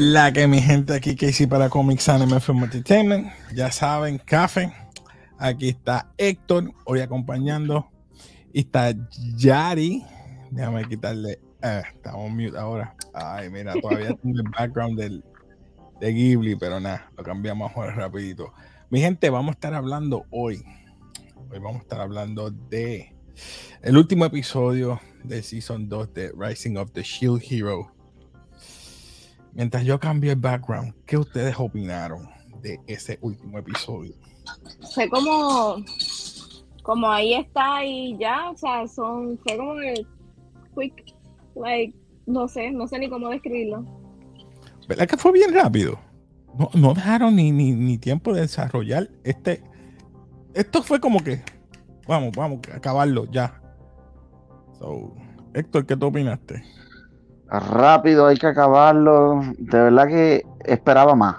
Es la que mi gente aquí hice para Comics Anime Film Entertainment. Ya saben, café. Aquí está Héctor, hoy acompañando. Y está Yari. Déjame quitarle. Eh, estamos mute ahora. Ay, mira, todavía tengo el background del, de Ghibli, pero nada, lo cambiamos ahora rapidito. Mi gente, vamos a estar hablando hoy. Hoy vamos a estar hablando de el último episodio de Season 2 de Rising of the Shield Hero mientras yo cambio el background, ¿qué ustedes opinaron de ese último episodio? Fue como, como ahí está y ya, o sea, son, fue como el quick, like, no sé, no sé ni cómo describirlo. ¿Verdad que fue bien rápido? No, dejaron ni, ni, tiempo de desarrollar este. Esto fue como que, vamos, vamos, acabarlo ya. So, Héctor, ¿qué tú opinaste? Rápido, hay que acabarlo. De verdad que esperaba más.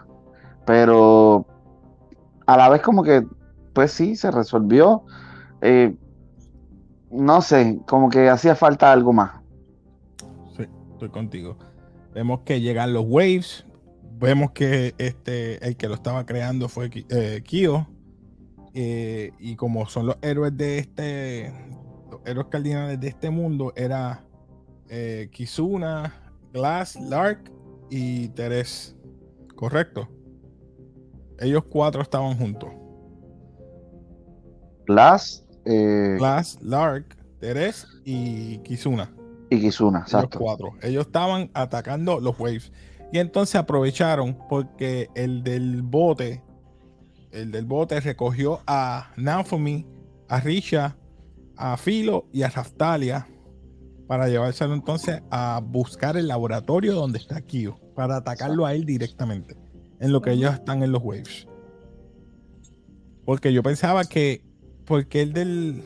Pero a la vez como que, pues sí, se resolvió. Eh, no sé, como que hacía falta algo más. Sí, estoy contigo. Vemos que llegan los waves. Vemos que este, el que lo estaba creando fue eh, Kyo. Eh, y como son los héroes de este, los héroes cardinales de este mundo, era eh, Kizuna, Glass, Lark y Teres. ¿Correcto? Ellos cuatro estaban juntos. Glass, eh... Glass, Lark, Teres y Kizuna. Y Kizuna, exacto. Ellos cuatro. Ellos estaban atacando los waves. Y entonces aprovecharon porque el del bote, el del bote recogió a Naomi, a Risha, a Filo y a Raftalia para llevárselo entonces a buscar el laboratorio donde está Kyo, para atacarlo a él directamente, en lo que ellos están en los waves. Porque yo pensaba que, porque el del,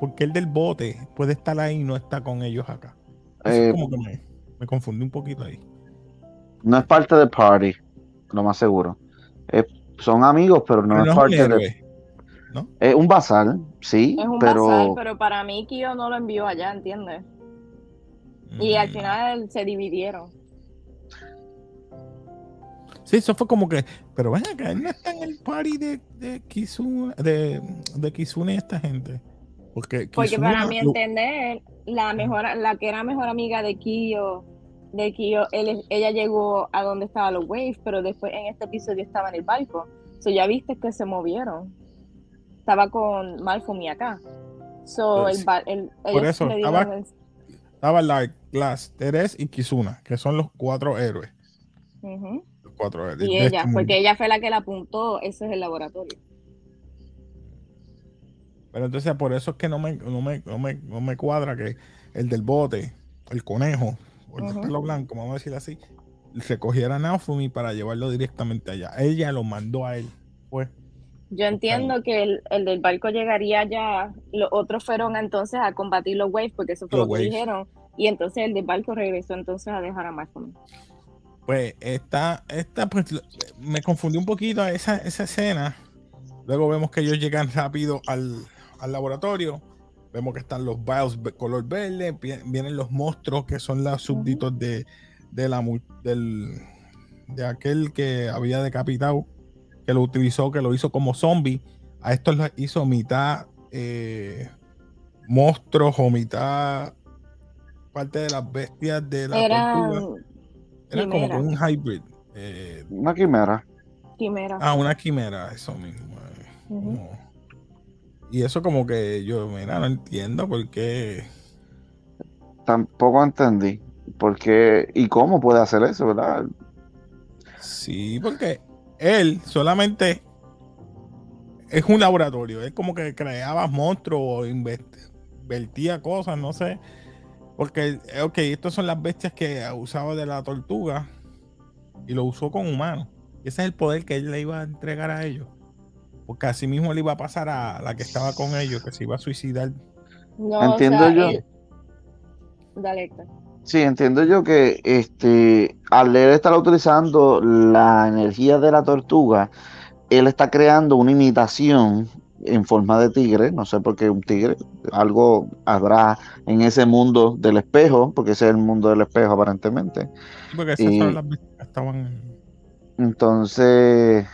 porque el del bote puede estar ahí y no está con ellos acá. Eh, como que me, me, confundí un poquito ahí. No es parte del party, lo más seguro. son amigos, pero no, es parte de. ¿no? Es un basal, sí, es un pero... basal, pero para mí Kyo no lo envió allá, ¿entiendes? Y al mm. final se dividieron. Sí, eso fue como que, pero ven acá, él no está en el party de, de Kizune, de, de Kizune esta gente. Porque, Porque para mi entender, la mejor, la que era mejor amiga de Kiyo, de Kiyo, ella llegó a donde estaban los waves, pero después en este episodio estaba en el barco. So ya viste que se movieron. Estaba con Malcolm y acá. So, pues el, por eso, estaba, estaba Light, Glass, Teres y Kizuna, que son los cuatro héroes. Los cuatro héroes. Y ella, este porque ella fue la que la apuntó, ese es el laboratorio. Pero entonces por eso es que no me, no me, no me, cuadra que el del bote, el conejo, o el pelo blanco, vamos a decir así, recogiera a Naofumi para llevarlo directamente allá. Ella lo mandó a él. Pues. Yo entiendo que el, el, del barco llegaría ya, los otros fueron entonces a combatir los waves, porque eso fue lo que dijeron, y entonces el del barco regresó entonces a dejar a Malcolm. Pues esta, esta pues me confundí un poquito esa, esa escena. Luego vemos que ellos llegan rápido al, al laboratorio. Vemos que están los vials color verde, vienen los monstruos que son los súbditos de, de, la, del, de aquel que había decapitado que lo utilizó, que lo hizo como zombie. A esto lo hizo mitad eh, monstruos o mitad parte de las bestias de la Era, tortuga. Era como un hybrid. Eh, una quimera. Quimera. Ah, una quimera, eso mismo. Eh, y eso como que yo, mira, no entiendo por qué. Tampoco entendí. ¿Por qué y cómo puede hacer eso, verdad? Sí, porque él solamente es un laboratorio. Es como que creaba monstruos o invertía cosas, no sé. Porque, ok, estas son las bestias que usaba de la tortuga y lo usó con humanos. Ese es el poder que él le iba a entregar a ellos. Porque así mismo le iba a pasar a la que estaba con ellos, que se iba a suicidar. Entiendo yo. Dale, Sí, entiendo yo que este, al él estar utilizando la energía de la tortuga, él está creando una imitación en forma de tigre, no sé por qué un tigre, algo habrá en ese mundo del espejo, porque ese es el mundo del espejo aparentemente. Porque esas Y- son las vistas que estaban. Entonces,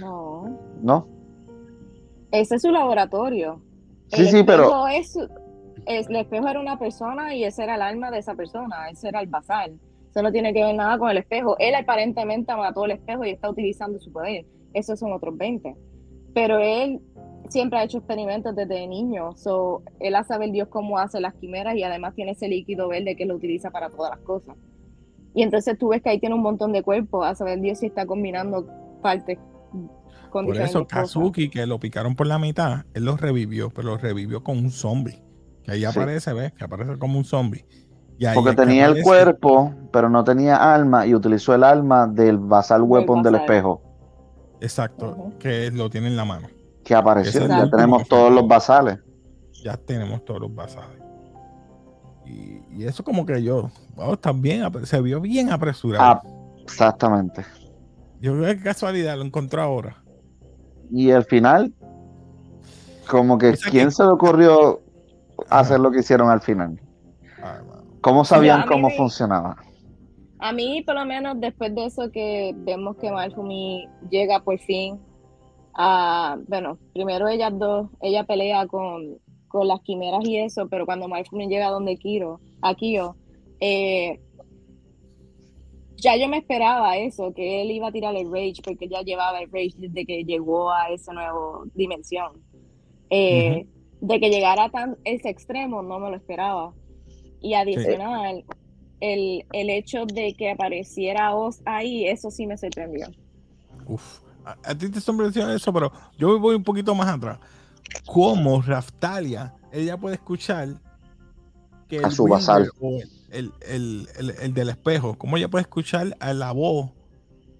No. ¿no? Ese es su laboratorio. Sí, El sí, pero- es su- es- el espejo era una persona y ese era el alma de esa persona, ese era el basal. Eso no tiene que ver nada con el espejo. Él aparentemente mató el espejo y está utilizando su poder. Esos son otros 20. Pero él siempre ha hecho experimentos desde niño. So, él hace saber Dios cómo hace las quimeras y además tiene ese líquido verde que lo utiliza para todas las cosas. Y entonces tú ves que ahí tiene un montón de cuerpos. A saber Dios si está combinando partes con Por eso cosas. Kazuki, que lo picaron por la mitad, él lo revivió, pero lo revivió con un zombie. Que ahí Sí. aparece, ¿ves? Que aparece como un zombie. Porque tenía el cuerpo, pero no tenía alma y utilizó el alma del basal weapon del espejo Exacto, que lo tiene en la mano. que apareció. Ese Ya tenemos todos los basales. Ya tenemos todos los basados. Y, y eso como que yo, wow, está bien, se vio bien apresurado. Ah, exactamente. Yo creo que casualidad lo encontró ahora. Y al final, como que, O sea ¿quién que- se le ocurrió. Hacer lo que hicieron al final? ¿Cómo sabían a mí cómo me- funcionaba? A mí, por lo menos, después de eso que vemos que Malfumi llega por fin a, bueno, primero ellas dos, ella pelea con, con las quimeras y eso, pero cuando Malfumi llega donde Kiro, a Kyo, eh, ya yo me esperaba eso, que él iba a tirar el Rage, porque ya llevaba el Rage desde que llegó a esa nueva dimensión. Eh, De que llegara tan ese extremo, no me lo esperaba. Y adicional, el, el hecho de que apareciera Oz ahí, eso sí me sorprendió. Uf. A, a ti te sorprendió eso, pero yo voy un poquito más atrás. ¿Cómo Raftalia, ella puede escuchar que A el su basal. el, el- el- el del espejo, cómo ella puede escuchar a la voz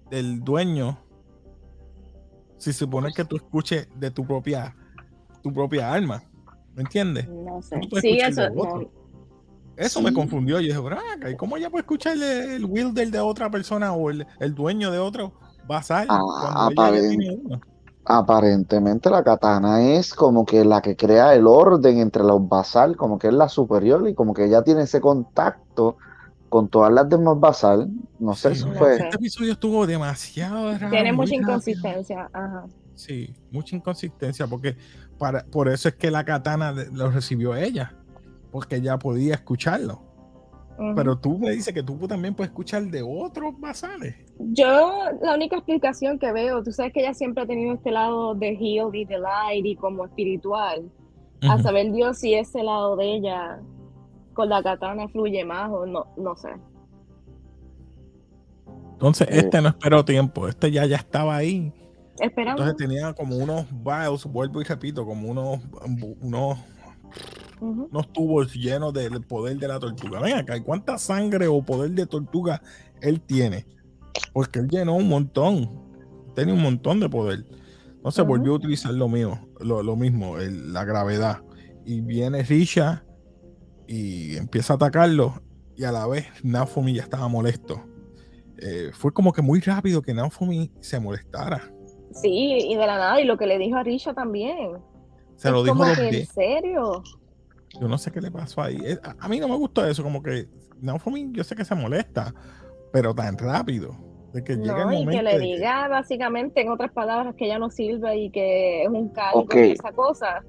del dueño si se supone que tú escuches de tu propia tu propia alma? ¿Me entiendes? No sé. Sí, eso. no. Eso me Sí. confundió. Yo dije, "Braca, ¿y cómo ella puede escuchar el, el Wilder de otra persona o el, el dueño de otro basal Ah? Aparentemente la katana es como que la que crea el orden entre los basal, como que es la superior y como que ella tiene ese contacto con todas las demás basal. No sé, Sí, eso no, fue. sé. Este episodio estuvo demasiado raro. Tiene mucha inconsistencia. Ajá. Sí, mucha inconsistencia, porque para, por eso es que la katana de- lo recibió ella, porque ella podía escucharlo. Pero tú me dices que tú también puedes escuchar de otros basales. Yo, la única explicación que veo, tú sabes que ella siempre ha tenido este lado de heal y de light y como espiritual. A saber Dios si ese lado de ella con la katana fluye más o no, no sé. Entonces, este no esperó tiempo, este ya, ya estaba ahí. Esperamos. Entonces tenía como unos vials, vuelvo y repito, como unos, unos, tubos llenos del poder de la tortuga. Ven acá, ¿y cuánta sangre o poder de tortuga él tiene? Porque él llenó un montón, tenía un montón de poder. Entonces Ujú. volvió a utilizar lo mío, lo, lo mismo, el- la gravedad. Y viene Risha y empieza a atacarlo. Y a la vez Naofumi ya estaba molesto. Eh, fue como que muy rápido que Naofumi se molestara. Sí, y de la nada, y lo que le dijo a Risha también. Se lo Es dijo como dos que, ¿En serio? Yo no sé qué le pasó ahí. Eh, A, a mí no me gustó eso, como que Naofumi yo sé que se molesta, pero tan rápido. De que llega No, el y momento que le de que- diga básicamente en otras palabras que ella no sirve y que es un cargo Ok. y esa cosa.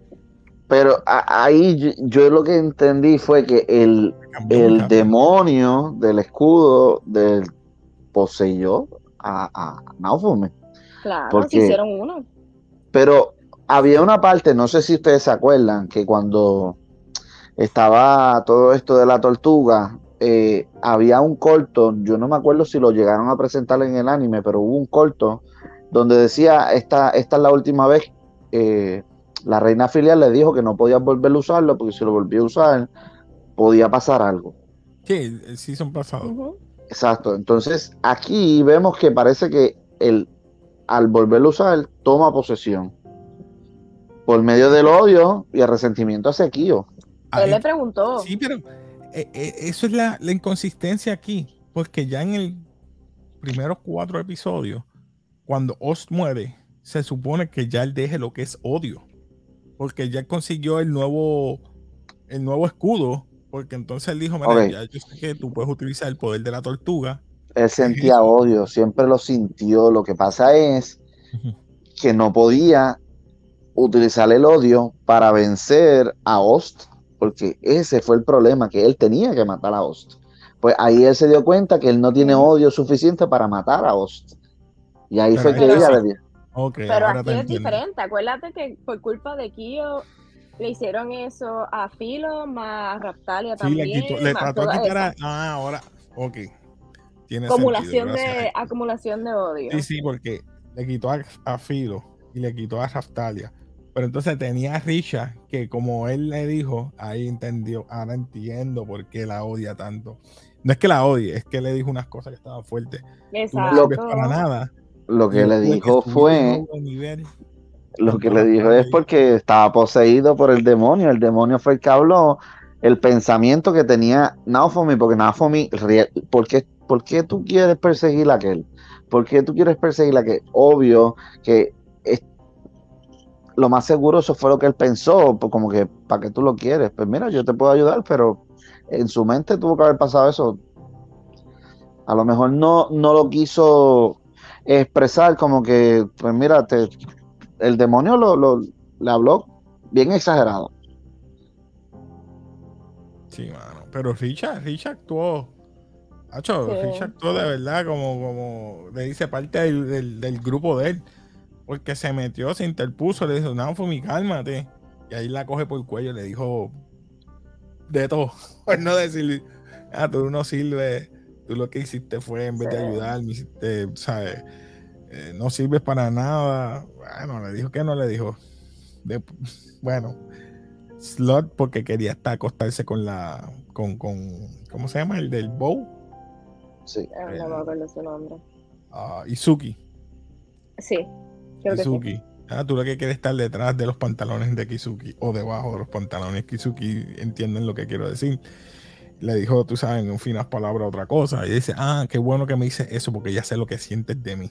Pero a- ahí yo, yo lo que entendí fue que el, el demonio del escudo del poseyó a, a Naofumi. Claro, Porque- se hicieron uno. Pero había una parte, no sé si ustedes se acuerdan, que cuando estaba todo esto de la tortuga, eh, había un corto, yo no me acuerdo si lo llegaron a presentar en el anime, pero hubo un corto donde decía, esta, esta es la última vez, eh, la reina filial le dijo que no podía volver a usarlo, porque si lo volvía a usar, podía pasar algo. Sí, el, el season pasado. Ujú. Exacto, entonces aquí vemos que parece que el, al volverlo a usar, toma posesión. Por medio del odio y el resentimiento hacia Kyo. Él le preguntó. Sí, pero eh, eh, eso es la, la inconsistencia aquí, porque ya en el primeros cuatro episodios, cuando Oz muere, se supone que ya él deje lo que es odio. porque ya consiguió el nuevo, el nuevo escudo, porque entonces él dijo, mira, ya yo sé que tú puedes utilizar el poder de la tortuga. Él sentía odio, siempre lo sintió. Lo que pasa es que no podía utilizar el odio para vencer a Ost, porque ese fue el problema, que él tenía que matar a Ost. Pues ahí él se dio cuenta que él no tiene odio suficiente para matar a Ost. Y ahí fue que ella le dio. pero aquí es diferente. Acuérdate que por culpa de Kyo le hicieron eso a Filo más Raptalia sí, también. Le, quitó, le trató de quitar a, Ah, ahora. Ok. Tiene acumulación, de, acumulación de odio. Sí, sí, porque le quitó a, Filo y le quitó a Raftalia. Pero entonces tenía a Risha, que como él le dijo, ahí entendió, ahora entiendo por qué la odia tanto. No es que la odie, es que le dijo unas cosas que estaban fuertes. Exacto. No para nada. Lo que le dijo fue. Lo que le dijo es porque estaba poseído por el demonio. El demonio fue el que habló. El pensamiento que tenía Naofomi, porque Naofomi, ¿por qué, ¿por qué tú quieres perseguir a aquel? ¿Por qué tú quieres perseguir a aquel? Obvio que lo más seguro eso fue lo que él pensó, pues como que, ¿para qué tú lo quieres? Pues mira, yo te puedo ayudar, pero en su mente tuvo que haber pasado eso. A lo mejor no, no lo quiso expresar como que, pues mira, el demonio lo, le habló bien exagerado. Sí, mano. Pero Richard, Richard actuó. Richard actuó de verdad como, como le dice parte del, grupo de él. Porque se metió, se interpuso, le dijo, no, fue mi cálmate. Y ahí la coge por el cuello, le dijo, de todo. Por no decir, ah, tú no sirves, tú lo que hiciste fue, en vez de ayudar, me hiciste, ¿sabes? Eh, no sirves para nada. Bueno, le dijo que no le dijo. bueno, Slot porque quería estar acostarse con la, con, con, ¿cómo se llama? El del Bow. Sí. Ah, no me acuerdo su nombre. Uh, Izuki. Sí. Izuki. Ah, tú lo que quieres estar detrás de los pantalones de Kizuki o debajo de los pantalones de Kizuki, entienden lo que quiero decir. Le dijo, tú sabes, en finas palabras otra cosa. Y dice, ah, qué bueno que me dices eso porque ya sé lo que sientes de mí.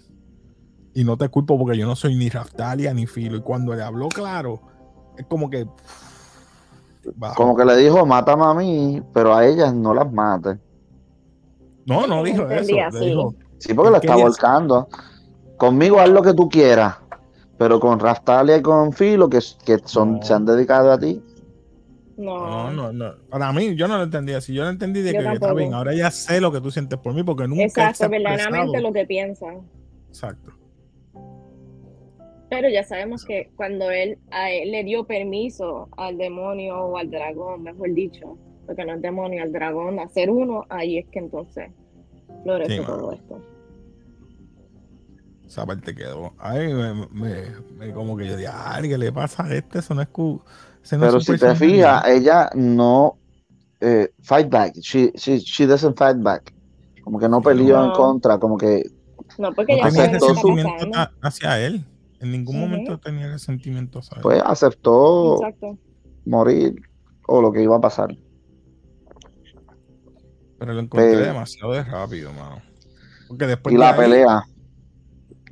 Y no te culpo porque yo no soy ni Raftalia ni Filo. Y cuando le habló claro, es como que. Como que le dijo, mátame a mí, pero a ellas no las mates. No, no dijo eso. sí, porque lo está volcando. Conmigo haz lo que tú quieras pero con Raftalia y con Filo, que, que son, se han dedicado a ti. No. no, no, Para mí, yo no lo entendí así. Yo no entendí de que está bien. Ahora ya sé lo que tú sientes por mí, porque nunca. Exacto, verdaderamente lo que piensan. Exacto. Pero ya sabemos que cuando él, le dio permiso al demonio o al dragón, mejor dicho, porque no es demonio, al dragón, hacer uno, ahí es que entonces florece todo esto esa parte quedó. Ay, me, como que yo dije, ay, ¿qué le pasa a este? Eso no es. Pero si te fijas, ella no eh, fight back. She, she, she doesn't fight back. Como que no peleó en contra, como que. No, porque ella tenía resentimiento hacia él. En ningún momento tenía resentimiento. Pues aceptó morir o lo que iba a pasar. Pero lo encontré demasiado de rápido, mano. Porque después y la pelea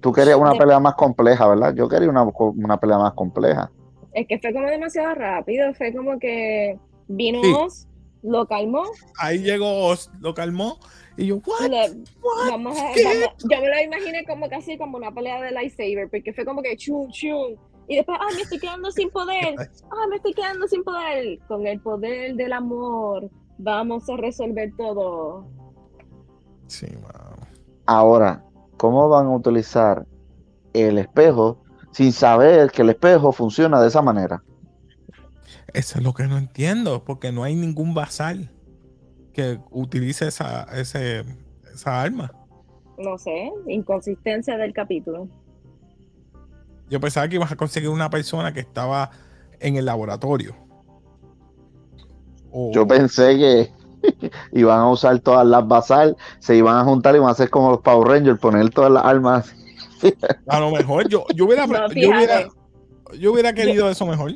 Tú querías una pelea más compleja, ¿verdad? Yo quería una, una pelea más compleja. Es que fue como demasiado rápido, fue como que vino lo calmó. Ahí llegó Oz, lo calmó. Y yo, ¿what? Vamos a, yo me lo imaginé como casi como una pelea de lightsaber, porque fue como que chum, chum. Y después, ay, me estoy quedando sin poder. Ay, me estoy quedando sin poder. Con el poder del amor, vamos a resolver todo. Sí, wow. Ahora, ¿Cómo van a utilizar el espejo sin saber que el espejo funciona de esa manera? Eso es lo que no entiendo, porque no hay ningún basal que utilice esa, esa arma. No sé, inconsistencia del capítulo. Yo pensaba que ibas a conseguir una persona que estaba en el laboratorio. Yo pensé que y van a usar todas las basal, se iban a juntar y van a hacer como los Power Rangers, poner todas las armas. a lo mejor yo, yo, hubiera, yo, hubiera, querido eso mejor.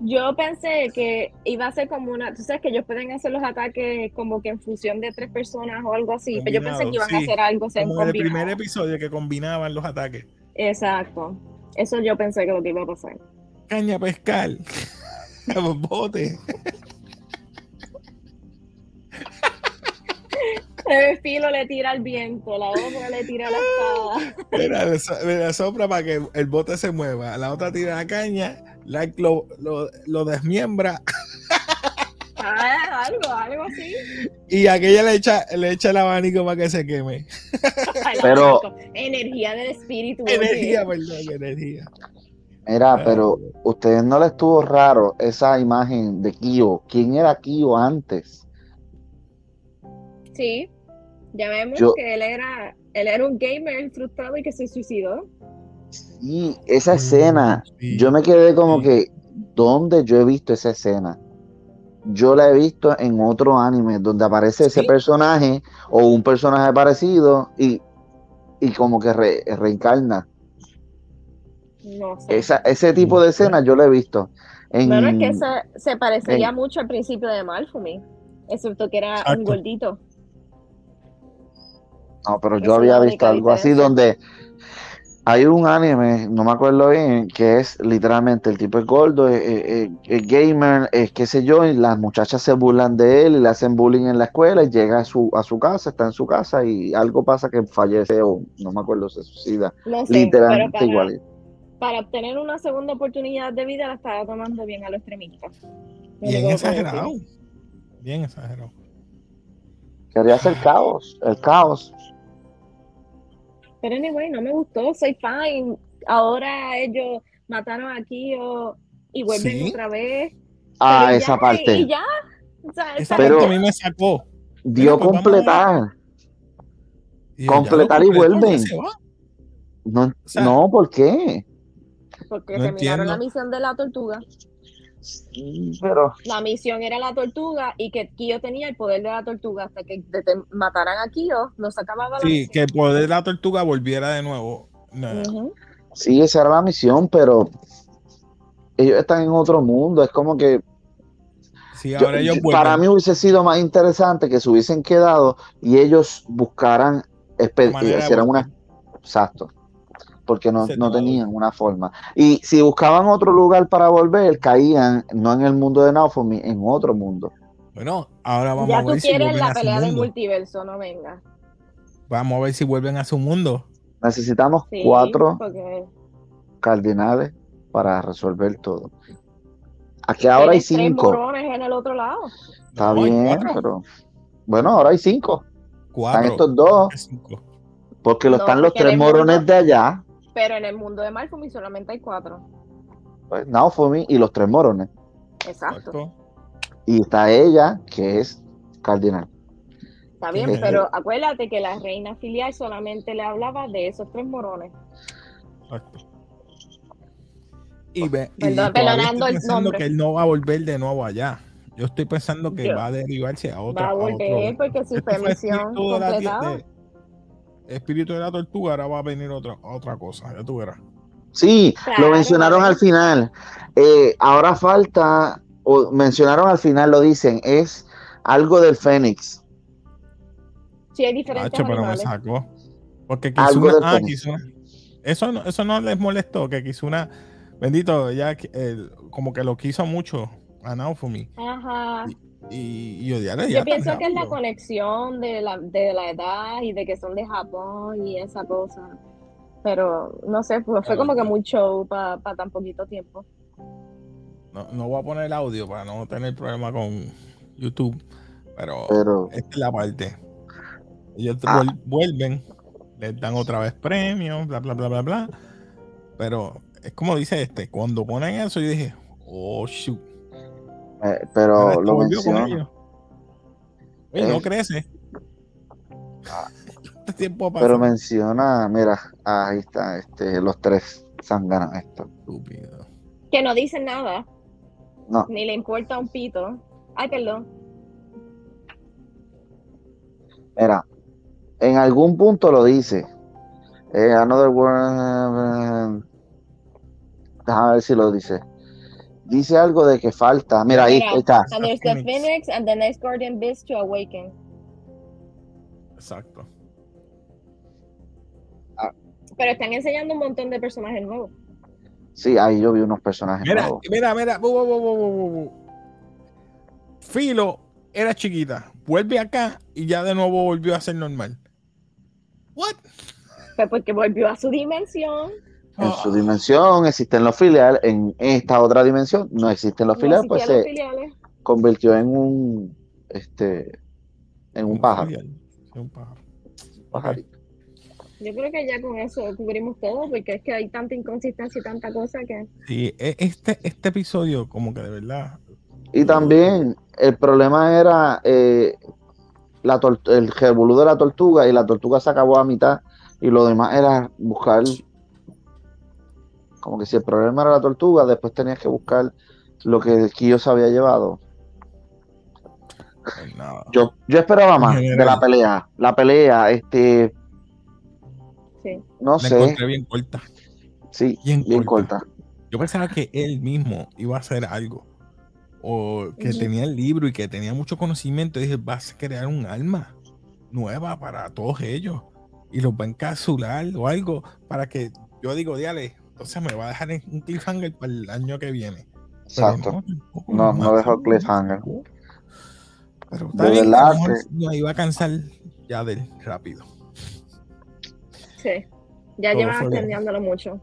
Yo pensé que iba a ser como una, tú sabes que ellos pueden hacer los ataques como que en función de tres personas o algo así, pero yo pensé que iban a hacer algo como en el primer episodio que combinaban los ataques. Exacto. Eso yo pensé que lo que iba a pasar. caña a pescar. bote. El filo le tira al viento, la otra le tira la espada. Mira, le, so- le sopla para que el bote se mueva. La otra tira la caña, lo, lo, lo desmiembra Ah, algo, algo así. y aquella le echa, le echa el abanico para que se queme. Pero- Energía del espíritu. Energía, perdón, energía. Mira, pero ustedes no les estuvo raro esa imagen de Kyo. ¿Quién era Kyo antes? Sí. Ya vemos Yo- que él era, él era un gamer frustrado y que se suicidó. Y esa escena, Sí. yo me quedé como Sí. que, ¿dónde yo he visto esa escena? Yo la he visto en otro anime donde aparece ese Sí. personaje o un personaje parecido y, y como que re- reencarna. No sé. Esa, ese tipo de escena yo la he visto. En, Bueno, es que se, se parecería en- mucho al principio de Malfumi. Excepto que era un gordito. No, pero yo había visto algo así donde hay un anime, no me acuerdo bien, que es literalmente el tipo es gordo, es, es- gamer, es qué sé yo, y las muchachas se burlan de él y le hacen bullying en la escuela y llega a su, a su casa, está en su casa y algo pasa que fallece o no me acuerdo, se suicida. No sé, pero Literalmente para, igual. para obtener una segunda oportunidad de vida la estaba tomando bien a lo extremista. Bien exagerado. Bien exagerado. Quería hacer caos, el caos. Pero anyway, no me gustó, soy fine. Ahora ellos mataron a Kyo y vuelven Sí. otra vez. Ah, esa ya, parte. Y ya. O sea, Esa Pero- parte a mí me sacó. Dio pues completar. Y Completar y vuelven. No, sea, no, ¿por qué? porque No terminaron la misión de la tortuga. Sí, Pero La misión era la tortuga y que Kyo tenía el poder de la tortuga. Hasta que deten- mataran a Kyo, no se acababa la Sí, misión. que el poder de la tortuga volviera de nuevo. No. Sí, esa era la misión, pero ellos están en otro mundo. Es como que Sí, ahora yo- para mí hubiese sido más interesante que se hubiesen quedado y ellos buscaran, hicieran una. Exacto. Porque no, no tenían una forma. Y si buscaban otro lugar para volver, caían no en el mundo de Naofumi, en otro mundo. Bueno, ahora vamos Ya a tú ver si quieres vuelven la a su pelea del mundo. multiverso, no venga. Vamos a ver si vuelven a su mundo. Necesitamos Sí, cuatro porque cardinales para resolver todo. Aquí ahora hay tres cinco. morones en el otro lado. Está No, bien, pero bueno, ahora hay cinco. Cuatro. Están estos dos, Cinco. porque lo No, están los tres mundo- morones de allá, Pero en el mundo de Malfumi solamente hay cuatro. pues, Naofumi y los tres morones. Exacto. Exacto. Y está ella, que es cardinal. Está bien, pero acuérdate que la reina filial solamente le hablaba de esos tres morones. Exacto. Y, ve, y Perdón, todavía perdonando estoy el pensando nombre. que él no va a volver de nuevo allá. Yo estoy pensando que Yo- va a derivarse a otro. Va a volver otro- porque si Este fue fue misión espíritu de la, completada. de- espíritu de la tortuga, ahora va a venir otra, otra cosa. Ya tú verás. Sí, Claro, lo mencionaron al final. Eh, ahora falta, o mencionaron al final, lo dicen, es algo del Fénix. Sí, hay diferentes Hacho, pero me sacó. Porque Algo Kizuna, del ah. Kizuna. Eso no, eso no les molestó, que Kizuna, bendito, ya eh, como que lo quiso mucho a Naofumi. Ajá. Y, y odiarle ya Yo pienso que es la conexión de la, de la edad y de que son de Japón y esa cosa. Pero no sé, pues fue como que muy show para tan poquito tiempo. No, no voy a poner el audio para no tener problema con YouTube, pero Pero esta es la parte. Ellos Ah. vuel- vuelven, les dan otra vez premios, bla, bla, bla, bla, bla. Pero es como dice este, cuando ponen eso, yo dije, oh, shoot. Eh, pero lo menciono. Oye, no Eh. crece. Este tiempo. Pero menciona, mira, ahí está, este, los tres sanganan esto. Estúpido. Que no dicen nada, No, ni le importa un pito. Ay, perdón. mira, en algún punto lo dice. Eh, another word. Déjame ver si lo dice. Dice algo de que falta. Mira, ahí Mira, está. And there's the Phoenix. and the next guardian beast to awaken. Exacto. Pero están enseñando un montón de personajes nuevos. Sí, ahí yo vi unos personajes Mira, nuevos. mira, mira. bu, bu, bu, bu, bu, bu. Filo era chiquita. Vuelve acá y ya de nuevo volvió a ser normal. What? Fue porque volvió a su dimensión. En su dimensión existen los filiales, en esta otra dimensión no existen los No filiales, pues se filiales. convirtió en un este en un pájaro. Un pájaro. pajarito. Yo creo que ya con eso cubrimos todo, porque es que hay tanta inconsistencia y tanta cosa que. Sí, e- este, este episodio, como que de verdad. Y también el problema era eh, la el revolú de la tortuga y la tortuga se acabó a mitad y lo demás era buscar como que si el problema era la tortuga, después tenías que buscar lo que Kyo se había llevado. Yo, yo esperaba más de la pelea. La pelea, este, Sí. no La sé, encontré bien corta. sí, Bien, bien corta. corta. Yo pensaba que él mismo iba a hacer algo. O que tenía el libro y que tenía mucho conocimiento. Y dije, vas a crear un alma nueva para todos ellos. Y los va a encapsular o algo para que yo digo, diale, entonces me va a dejar un cliffhanger para el año que viene. Pero Exacto. No, no más. dejó cliffhanger. Pero De está bien, verdad que- nos iba a cansar ya del rápido. Sí. Ya Todo llevan bien. extendiéndolo mucho.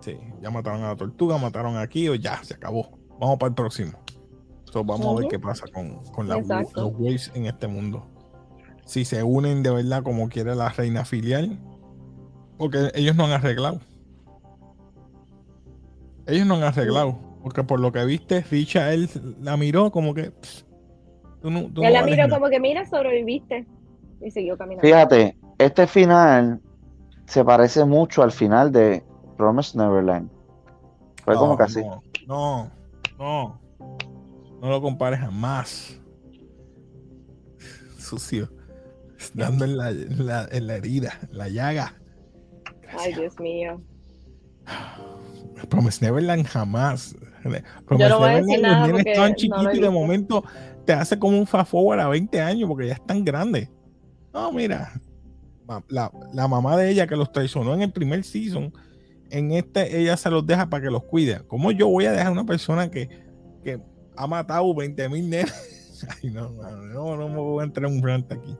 Sí, ya mataron a la tortuga, mataron aquí o ya, se acabó. Vamos para el próximo. So, vamos a ver qué pasa con, con la- los waves en este mundo. Si se unen de verdad como quiere la reina filial, porque ellos no han arreglado. Ellos no han arreglado, porque por lo que viste, Richa él la miró como que. pss, tú no, tú Él no la miró como que, mira, sobreviviste. Y siguió caminando. Fíjate, este final se parece mucho al final de Promise Neverland. Fue No, como que así. No, no, no. No lo compares jamás. Sucio. Dando en la, en la- en la herida, en la llaga. Ay, Dios mío. Promise Neverland jamás. Yo no decir los nenes no he chiquitos y de momento te hace como un fast forward a 20 años porque ya están grandes. No, mira. La, la mamá de ella que los traicionó en el primer season, en este ella se los deja para que los cuide. ¿Cómo yo voy a dejar a una persona que, que ha matado 20 mil nenes? Ay, no, no, no me voy a entrar en un rant aquí.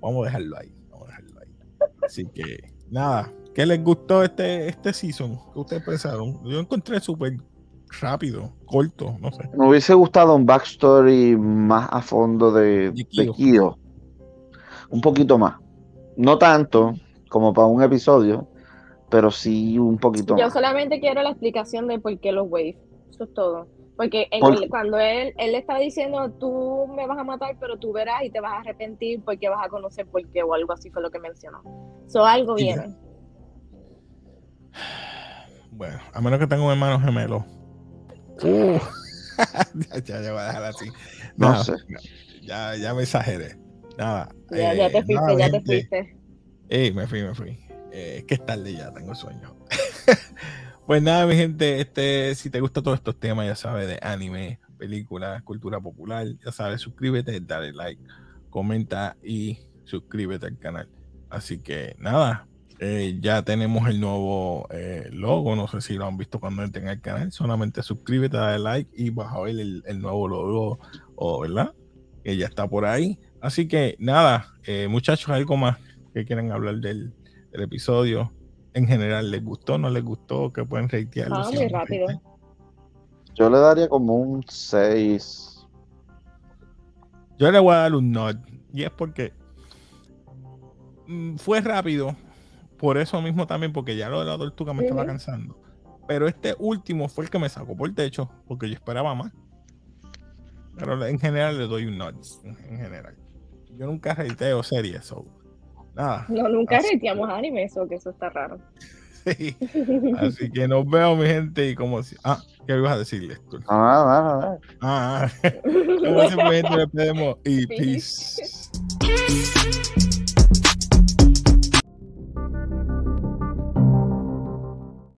Vamos a dejarlo ahí. Vamos a dejarlo ahí. Así que, nada. ¿Qué les gustó este, este season? ¿Qué ustedes pensaron? Yo encontré súper rápido, corto, no sé. Me hubiese gustado un backstory más a fondo de, De. Kyo. Un poquito más. No tanto como para un episodio, pero sí un poquito Yo más. solamente quiero la explicación de por qué los waves. Eso es todo. Porque en Por- el- cuando él, él le está diciendo, tú me vas a matar, pero tú verás y te vas a arrepentir porque vas a conocer por qué o algo así fue lo que mencionó. So, algo viene. Bueno, a menos que tenga un hermano gemelo. Uh. ya, ya, ya voy a dejar así. No sé. Ya, ya me exageré. Nada. Ya, eh, ya te fuiste, nada, ya te gente. fuiste. Ey, me fui, me fui. Eh, es que es tarde ya, tengo sueño. pues nada, mi gente, este, si te gustan todos estos temas, ya sabes, de anime, películas, cultura popular, ya sabes, suscríbete, dale like, comenta y suscríbete al canal. Así que nada, eh, ya tenemos el nuevo eh, logo, no sé si lo han visto cuando entren al canal, solamente suscríbete, dale like y vas a ver el, el nuevo logo, o, ¿verdad? Que ya está por ahí. Así que nada, eh, muchachos, algo más que quieran hablar del, del episodio. En general, ¿les gustó? ¿No les gustó? que pueden reitearlo? Ah, muy rápido. Yo le daría como un 6. Yo le voy a dar un nod. Y es porque mm, fue rápido. Por eso mismo también, porque ya lo de la tortuga me estaba cansando. Pero este último fue el que me sacó por el techo, porque yo esperaba más. Pero en general le doy un nod. En, en general. Yo nunca reiteo series, so, nada. No, nunca Así reteamos anime, eso que eso está raro. Sí. Así que nos vemos, mi gente. Y como si. Ah, ¿qué ibas a decirle? Héctor? Ah, nada, nada. Ah, como siempre, gente, nos vemos y Peace. peace.